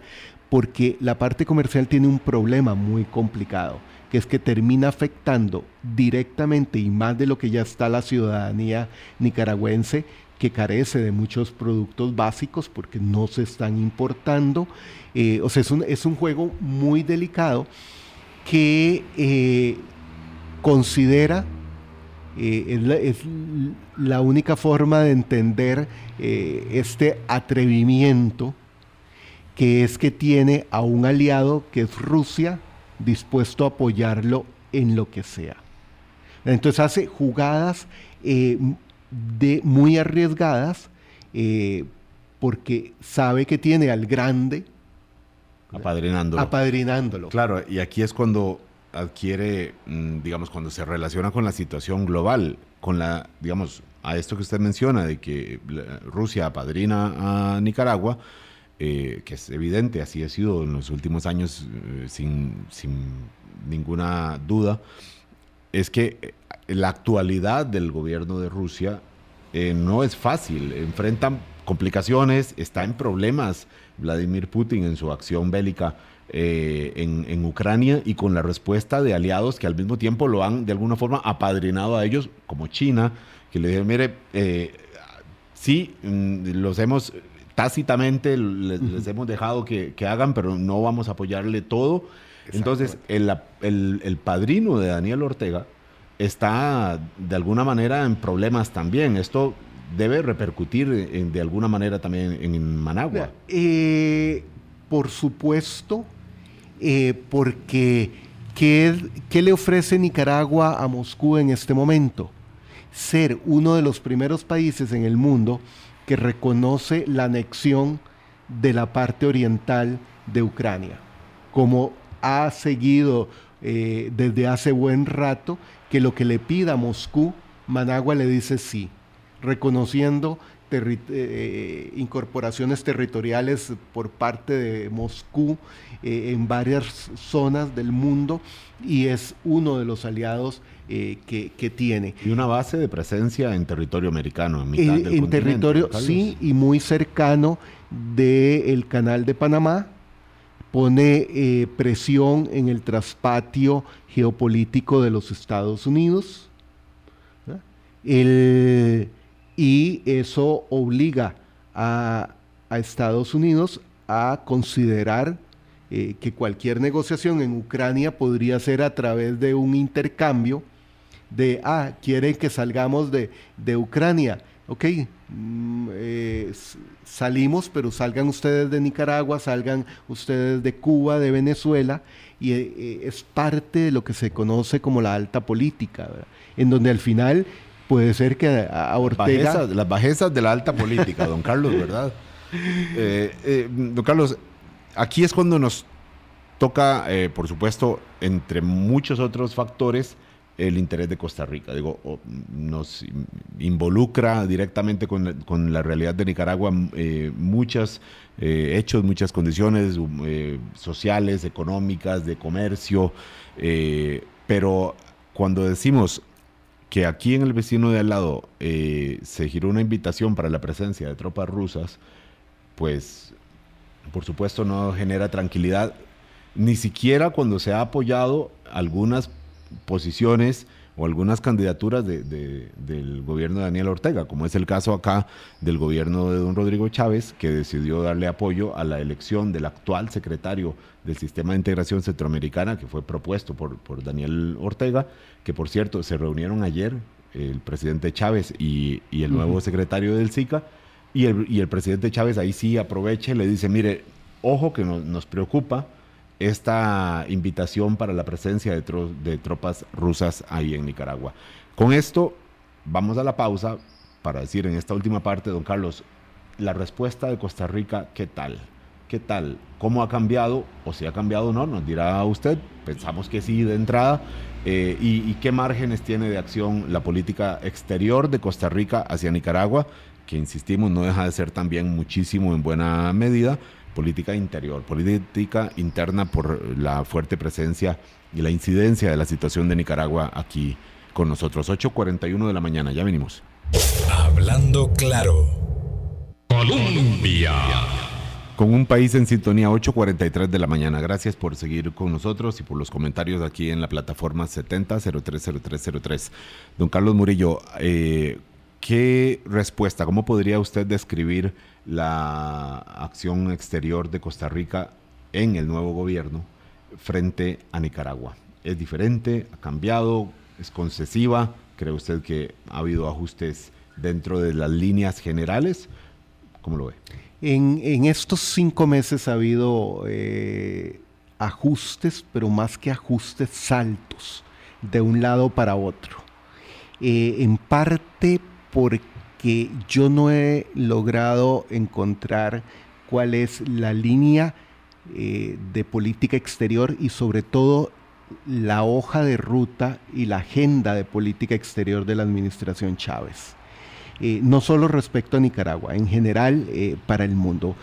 C: porque la parte comercial tiene un problema muy complicado, que es que termina afectando directamente y más de lo que ya está la ciudadanía nicaragüense, que carece de muchos productos básicos porque no se están importando. Eh, o sea, es un, es un, juego muy delicado que eh, considera, eh, es, la, única forma de entender este atrevimiento que es que tiene a un aliado que es Rusia dispuesto a apoyarlo en lo que sea. Entonces hace jugadas de, muy arriesgadas eh, porque sabe que tiene al grande
B: apadrinándolo.
C: apadrinándolo.
B: Claro, y aquí es cuando adquiere, mm, digamos, cuando se relaciona con la situación global, con la, digamos, a esto que usted menciona de que Rusia apadrina a Nicaragua, eh, que es evidente, así ha sido en los últimos años eh, sin, ninguna duda, es que eh, la actualidad del gobierno de Rusia no es fácil, enfrentan complicaciones, está en problemas Vladimir Putin en su acción bélica en, Ucrania y con la respuesta de aliados que al mismo tiempo lo han de alguna forma apadrinado a ellos, como China, que le dijeron, mire, sí, mm, los hemos tácitamente les, hemos dejado que, hagan, pero no vamos a apoyarle todo. Entonces, el, el, padrino de Daniel Ortega está de alguna manera en problemas también. Esto debe repercutir de alguna manera también en Managua.
C: Eh, por supuesto, eh, porque ¿qué, ¿qué le ofrece Nicaragua a Moscú en este momento? Ser uno de los primeros países en el mundo que reconoce la anexión de la parte oriental de Ucrania, como ha seguido eh, desde hace buen rato, que lo que le pida Moscú, Managua le dice sí, reconociendo eh, incorporaciones territoriales por parte de Moscú eh, en varias zonas del mundo y es uno de los aliados eh, que, tiene.
B: Y una base de presencia en territorio americano, en mitad del
C: En territorio, sí, y muy cercano del canal de Panamá, pone eh, presión en el traspatio geopolítico de los Estados Unidos. y eso obliga a, Estados Unidos a considerar eh, que cualquier negociación en Ucrania podría ser a través de un intercambio de, ah, quieren que salgamos de, Ucrania. Ok, mm, eh, salimos, pero salgan ustedes de Nicaragua, salgan ustedes de Cuba, de Venezuela, y eh, es parte de lo que se conoce como la alta política, en donde al final puede ser que a, Ortega...
B: las bajezas de la alta política, don Carlos, ¿verdad? don Carlos, aquí es cuando nos toca, eh, por supuesto, entre muchos otros factores, el interés de Costa Rica. Digo, nos involucra directamente con, la realidad de Nicaragua eh, muchos eh, hechos, muchas condiciones sociales, económicas, de comercio, pero cuando decimos que aquí en el vecino de al lado se giró una invitación para la presencia de tropas rusas, pues por supuesto no genera tranquilidad, ni siquiera cuando se ha apoyado algunas posiciones o algunas candidaturas del gobierno de Daniel Ortega, como es el caso acá del gobierno de don Rodrigo Chávez, que decidió darle apoyo a la elección del actual secretario del Sistema de Integración Centroamericana, que fue propuesto por, por Daniel Ortega, que por cierto se reunieron ayer el presidente Chávez y, el nuevo secretario del SICA, y el, presidente Chávez ahí sí aprovecha y le dice, mire, ojo que nos, preocupa esta invitación para la presencia de, tropas rusas ahí en Nicaragua. Con esto vamos a la pausa para decir en esta última parte, don Carlos, la respuesta de Costa Rica, ¿qué tal? ¿Qué tal? ¿Cómo ha cambiado? O si ha cambiado o no, nos dirá usted. Pensamos que sí de entrada. Eh, y, qué márgenes tiene de acción la política exterior de Costa Rica hacia Nicaragua? Que insistimos, no deja de ser también muchísimo en buena medida política interior, política interna por la fuerte presencia y la incidencia de la situación de Nicaragua aquí con nosotros. 8.41 de la mañana, ya venimos.
A: Hablando claro. Colombia.
B: Con un país en sintonía, 8.43 de la mañana. Gracias por seguir con nosotros y por los comentarios aquí en la plataforma 70030303. Don Carlos Murillo, eh, ¿qué respuesta, cómo podría usted describir la acción exterior de Costa Rica en el nuevo gobierno frente a Nicaragua? ¿Es diferente? ¿Ha cambiado? ¿Es concesiva? ¿Cree usted que ha habido ajustes dentro de las líneas generales? ¿Cómo lo ve?
C: En, estos cinco meses ha habido eh, ajustes, pero más que ajustes, saltos de un lado para otro. Eh, en parte porque yo no he logrado encontrar cuál es la línea eh, de política exterior y sobre todo la hoja de ruta y la agenda de política exterior de la administración Chávez. Eh, no solo respecto a Nicaragua, en general eh, para el mundo.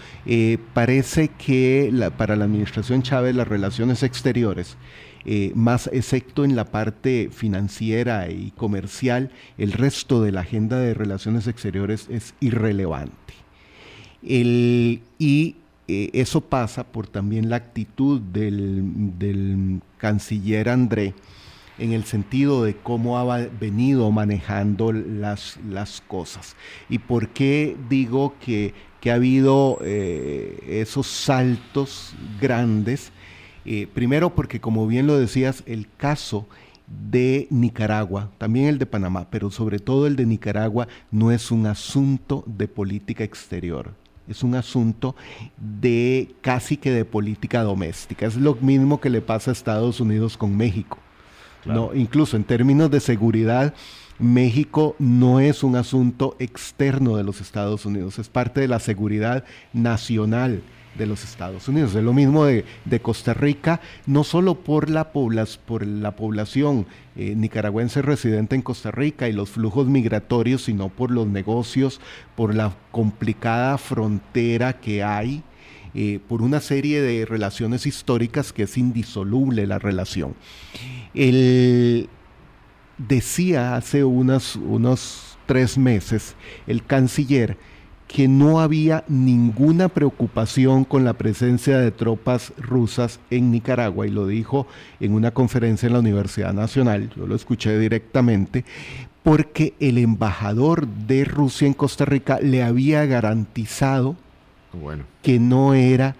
C: Parece que para la administración Chávez las relaciones exteriores, más excepto en la parte financiera y comercial, el resto de la agenda de relaciones exteriores es irrelevante. y eso pasa por también la actitud del, del canciller André, en el sentido de cómo ha venido manejando las, las cosas. ¿Y por qué digo que, ha habido eh, esos saltos grandes? Eh, primero porque, como bien lo decías, el caso de Nicaragua, también el de Panamá, pero sobre todo el de Nicaragua, no es un asunto de política exterior, es un asunto de casi que de política doméstica. Es lo mismo que le pasa a Estados Unidos con México. No, incluso en términos de seguridad, México no es un asunto externo de los Estados Unidos, es parte de la seguridad nacional de los Estados Unidos. Es lo mismo de, Costa Rica, no solo por la, por la población eh, nicaragüense residente en Costa Rica y los flujos migratorios, sino por los negocios, por la complicada frontera que hay eh, por una serie de relaciones históricas que es indisoluble la relación. Él decía hace unos tres meses el canciller que no había ninguna preocupación con la presencia de tropas rusas en Nicaragua y lo dijo en una conferencia en la Universidad Nacional, yo lo escuché directamente, porque el embajador de Rusia en Costa Rica le había garantizado que no era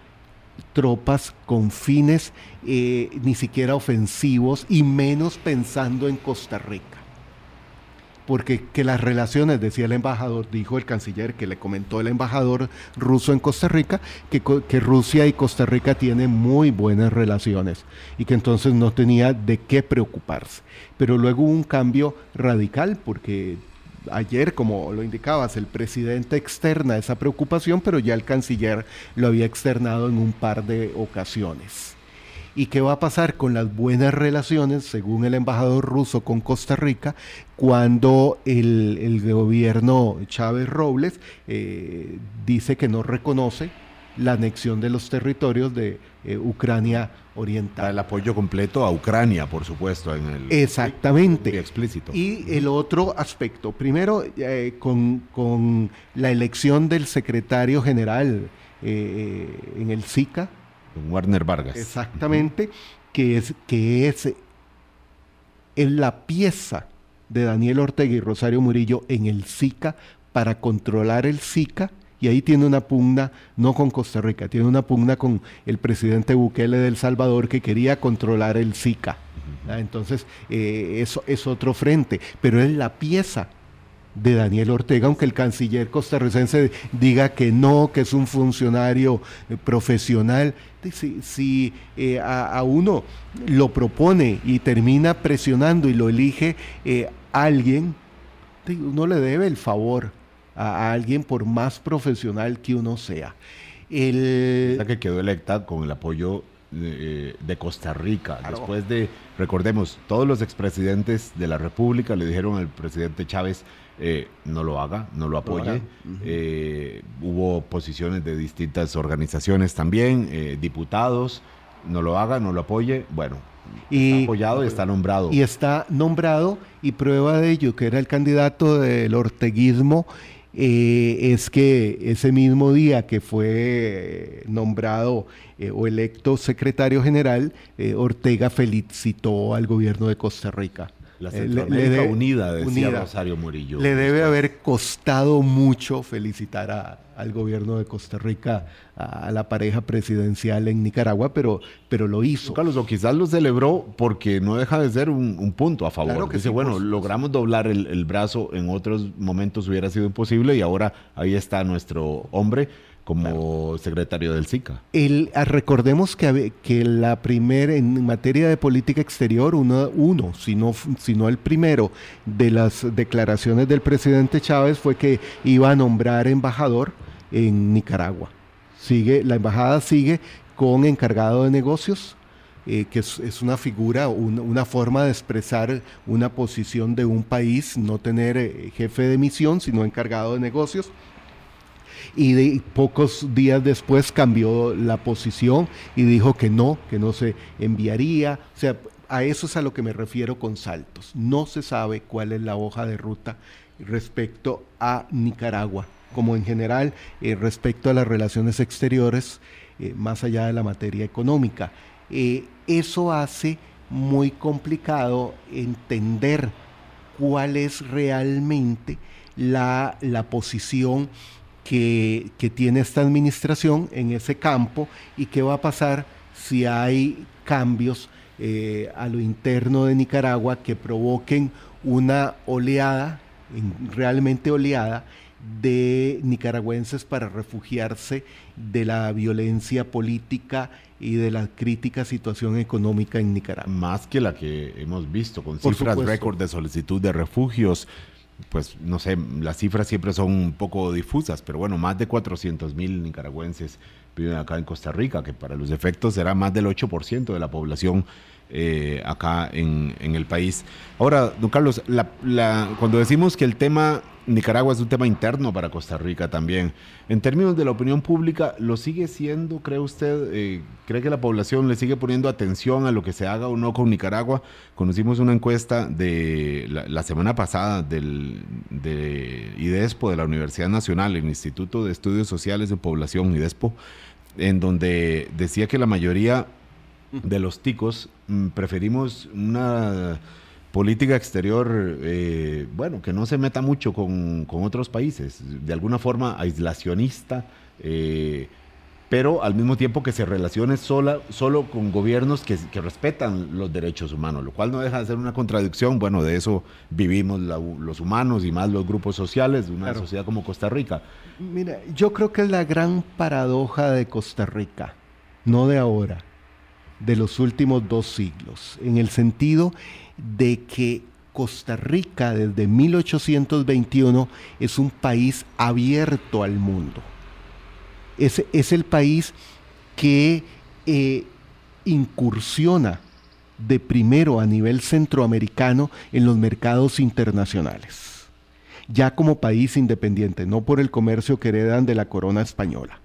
C: tropas con fines eh, ni siquiera ofensivos y menos pensando en Costa Rica. Porque que las relaciones, decía el embajador, dijo el canciller que le comentó el embajador ruso en Costa Rica, que, que Rusia y Costa Rica tienen muy buenas relaciones y que entonces no tenía de qué preocuparse. Pero luego hubo un cambio radical porque ayer, como lo indicabas, el presidente externa esa preocupación, pero ya el canciller lo había externado en un par de ocasiones. ¿Y qué va a pasar con las buenas relaciones, según el embajador ruso con Costa Rica, cuando el, gobierno Chávez Robles eh, dice que no reconoce la anexión de los territorios de eh, Ucrania Oriental.
B: El apoyo completo a Ucrania, por supuesto, en el
C: exactamente
B: explícito.
C: Y el otro aspecto, primero eh, con, la elección del secretario general eh, en el SICA.
B: Warner Vargas.
C: Exactamente, que es que es en la pieza de Daniel Ortega y Rosario Murillo en el SICA para controlar el SICA y ahí tiene una pugna no con Costa Rica, tiene una pugna con el presidente Bukele del Salvador que quería controlar el Zika. Entonces, eh, eso es otro frente, pero es la pieza de Daniel Ortega, aunque el canciller costarricense diga que no, que es un funcionario eh, profesional, si, eh, a, uno lo propone y termina presionando y lo elige alguien, uno le debe el favor a, alguien por más profesional que uno sea.
B: El... que quedó electa con el apoyo de, eh, Costa Rica. Después de, recordemos, todos los expresidentes de la República le dijeron al presidente Chávez, eh, no lo haga, no lo apoye. Eh, hubo posiciones de distintas organizaciones también, diputados, no lo haga, no lo apoye. Bueno, y, está apoyado y está nombrado.
C: Y está nombrado y prueba de ello que era el candidato del orteguismo eh, es que ese mismo día que fue nombrado eh, o electo secretario general, eh, Ortega felicitó al gobierno de Costa Rica.
B: La Centroamérica Unida, decía Rosario Murillo.
C: Le debe haber costado mucho felicitar al gobierno de Costa Rica, a, la pareja presidencial en Nicaragua, pero, pero lo hizo.
B: Carlos, o quizás lo celebró porque no deja de ser un, punto a favor. que Dice, bueno, logramos doblar el, el brazo, en otros momentos hubiera sido imposible y ahora ahí está nuestro hombre como secretario del SICA.
C: El, ah, recordemos que, que la primera, en materia de política exterior, uno, uno si, no, si no el primero de las declaraciones del presidente Chávez fue que iba a nombrar embajador en Nicaragua. Sigue, la embajada sigue con encargado de negocios, eh, que es, una figura, una forma de expresar una posición de un país, no tener eh, jefe de misión, sino encargado de negocios y pocos días después cambió la posición y dijo que no, que no se enviaría. O sea, a eso es a lo que me refiero con saltos. No se sabe cuál es la hoja de ruta respecto a Nicaragua, como en general eh, respecto a las relaciones exteriores, eh, más allá de la materia económica. Eh, eso hace muy complicado entender cuál es realmente la, la posición que, tiene esta administración en ese campo y qué va a pasar si hay cambios eh, a lo interno de Nicaragua que provoquen una oleada, realmente oleada, de nicaragüenses para refugiarse de la violencia política y de la crítica situación económica en Nicaragua.
B: Más que la que hemos visto, con cifras récord de solicitud de refugios, pues no sé, las cifras siempre son un poco difusas, pero bueno, más de 400 mil nicaragüenses viven acá en Costa Rica, que para los efectos será más del 8% de la población eh, acá en, el país. Ahora, don Carlos, cuando decimos que el tema Nicaragua es un tema interno para Costa Rica también, en términos de la opinión pública, ¿lo sigue siendo, cree usted? Eh, ¿Cree que la población le sigue poniendo atención a lo que se haga o no con Nicaragua? Conocimos una encuesta de la, semana pasada del, de IDESPO, de la Universidad Nacional, el Instituto de Estudios Sociales de Población, IDESPO, en donde decía que la mayoría de los ticos, mm, preferimos una política exterior, eh, bueno, que no se meta mucho con, otros países, de alguna forma aislacionista, eh, pero al mismo tiempo que se relacione sola, solo con gobiernos que, respetan los derechos humanos, lo cual no deja de ser una contradicción, bueno, de eso vivimos los humanos y más los grupos sociales de una sociedad como Costa Rica.
C: Mira, yo creo que es la gran paradoja de Costa Rica, no de ahora de los últimos dos siglos, en el sentido de que Costa Rica desde 1821 es un país abierto al mundo. Es, es el país que eh, incursiona de primero a nivel centroamericano en los mercados internacionales, ya como país independiente, no por el comercio que heredan de la corona española.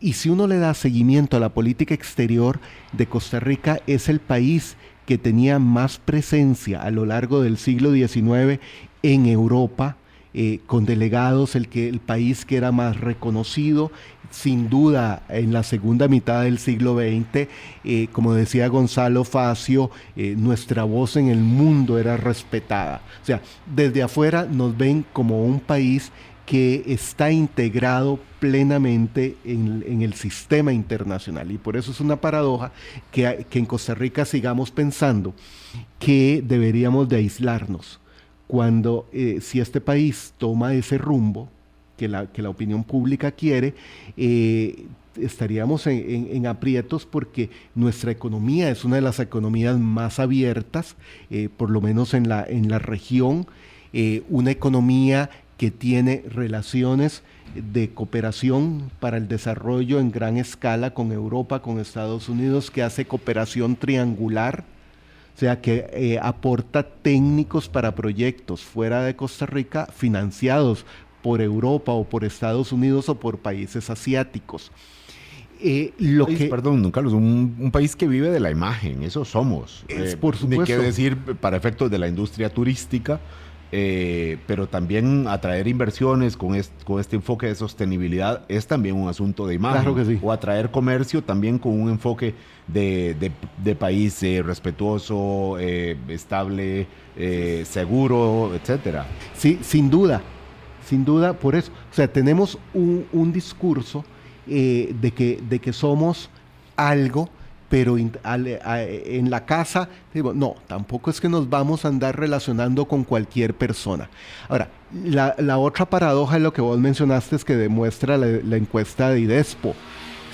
C: Y si uno le da seguimiento a la política exterior de Costa Rica, es el país que tenía más presencia a lo largo del siglo XIX en Europa, eh, con delegados, el, que, el país que era más reconocido, sin duda en la segunda mitad del siglo XX, eh, como decía Gonzalo Facio, eh, nuestra voz en el mundo era respetada. O sea, desde afuera nos ven como un país que está integrado plenamente en, el sistema internacional. Y por eso es una paradoja que, en Costa Rica sigamos pensando que deberíamos de aislarnos, cuando eh, si este país toma ese rumbo que la, que la opinión pública quiere, eh, estaríamos en, aprietos porque nuestra economía es una de las economías más abiertas, eh, por lo menos en la, en la región, una economía que tiene relaciones de cooperación para el desarrollo en gran escala con Europa, con Estados Unidos, que hace cooperación triangular, o sea, que eh, aporta técnicos para proyectos fuera de Costa Rica financiados por Europa o por Estados Unidos o por países asiáticos.
B: Eh, lo que, perdón, don Carlos, un, país que vive de la imagen, eso somos.
C: Es, eh, por supuesto.
B: Ni qué decir para efectos de la industria turística, eh, pero también atraer inversiones con, con este enfoque de sostenibilidad es también un asunto de imagen.
C: Claro que sí.
B: O atraer comercio también con un enfoque de, de, país respetuoso, estable, seguro, etcétera.
C: Sí, sin duda, sin duda, por eso. O sea, tenemos un, un discurso eh, de, que, de que somos algo, pero en la casa, digo, no, tampoco es que nos vamos a andar relacionando con cualquier persona. Ahora, la, otra paradoja es lo que vos mencionaste es que demuestra la, encuesta de IDESPO.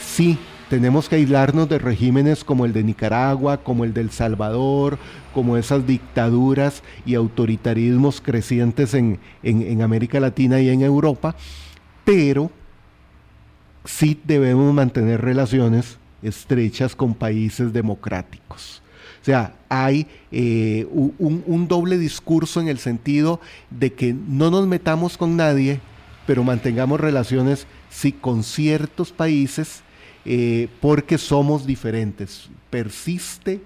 C: Sí, tenemos que aislarnos de regímenes como el de Nicaragua, como el del Salvador, como esas dictaduras y autoritarismos crecientes en, en América Latina y en Europa, pero sí debemos mantener relaciones estrechas con países democráticos. O sea, hay eh, un, doble discurso en el sentido de que no nos metamos con nadie, pero mantengamos relaciones sí con ciertos países eh, porque somos diferentes. Persiste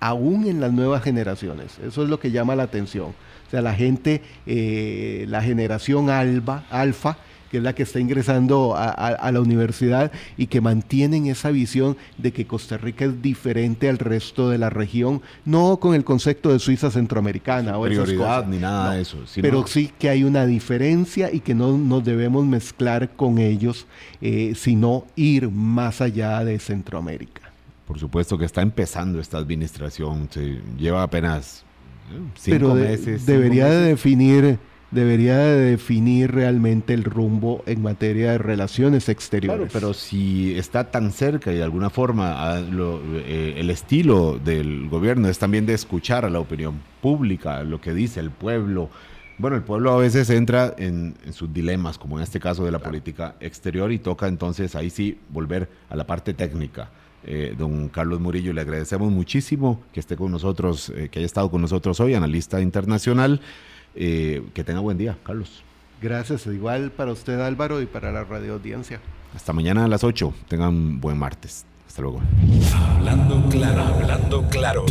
C: aún en las nuevas generaciones. Eso es lo que llama la atención. O sea, la gente, eh, la generación alba, alfa, que es la que está ingresando a, la universidad y que mantienen esa visión de que Costa Rica es diferente al resto de la región, no con el concepto de Suiza centroamericana o
B: prioridad ni nada de eso,
C: pero sí que hay una diferencia y que no nos debemos mezclar con ellos, eh, sino ir más allá de Centroamérica.
B: Por supuesto que está empezando esta administración, se lleva apenas eh, cinco meses.
C: Debería de definir debería de definir realmente el rumbo en materia de relaciones exteriores.
B: Claro, pero si está tan cerca y de alguna forma ah, eh, el estilo del gobierno es también de escuchar a la opinión pública, lo que dice el pueblo. Bueno, el pueblo a veces entra en, sus dilemas, como en este caso de la política exterior, y toca entonces ahí sí volver a la parte técnica. Eh, don Carlos Murillo, le agradecemos muchísimo que esté con nosotros, eh, que haya estado con nosotros hoy, analista internacional. Eh, que tenga buen día, Carlos.
C: Gracias, igual para usted Álvaro y para la radio audiencia.
B: Hasta mañana a las 8. Tengan buen martes. Hasta luego.
A: Hablando claro, hablando claro.